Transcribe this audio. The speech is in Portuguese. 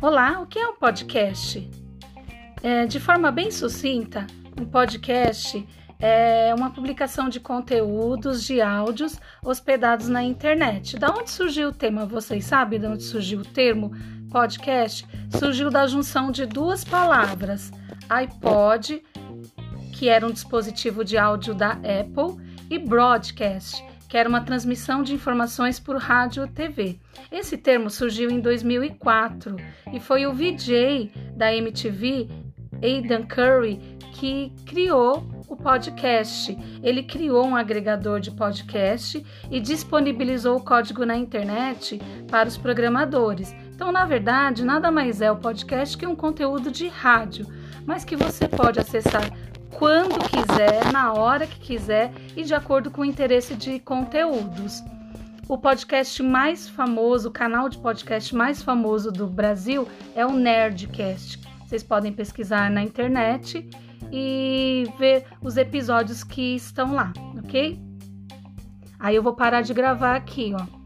Olá, o que é um podcast? É, de forma bem sucinta, um podcast é uma publicação de conteúdos de áudios hospedados na internet. Da onde surgiu o tema? Vocês sabem de onde surgiu o termo podcast? Surgiu da junção de duas palavras: iPod, que era um dispositivo de áudio da Apple, e broadcast, que era uma transmissão de informações por rádio e TV. Esse termo surgiu em 2004 e foi o VJ da MTV, Aidan Curry, que criou o podcast. Ele criou um agregador de podcast e disponibilizou o código na internet para os programadores. Então, na verdade, nada mais é o podcast que um conteúdo de rádio, mas que você pode acessar quando quiser, na hora que quiser e de acordo com o interesse de conteúdos. O podcast mais famoso, o canal de podcast mais famoso do Brasil é o Nerdcast. Vocês podem pesquisar na internet e ver os episódios que estão lá, ok? Aí eu vou parar de gravar aqui, ó.